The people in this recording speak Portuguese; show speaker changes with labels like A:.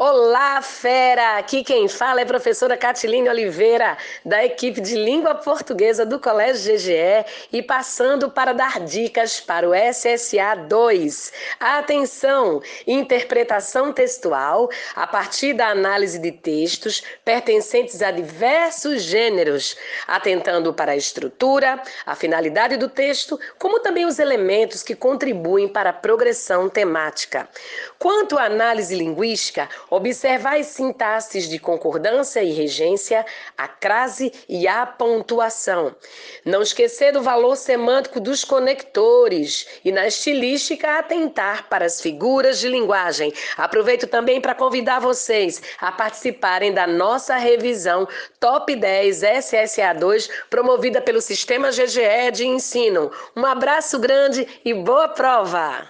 A: Olá, fera! Aqui quem fala é a professora Catiline Oliveira, da equipe de língua portuguesa do Colégio GGE e passando para dar dicas para o SSA 2. Atenção! Interpretação textual a partir da análise de textos pertencentes a diversos gêneros, atentando para a estrutura, a finalidade do texto, como também os elementos que contribuem para a progressão temática. Quanto à análise linguística, Observar as sintaxes de concordância e regência, a crase e a pontuação. Não esquecer do valor semântico dos conectores e na estilística atentar para as figuras de linguagem. Aproveito também para convidar vocês a participarem da nossa revisão Top 10 SSA2 promovida pelo Sistema GGE de Ensino. Um abraço grande e boa prova!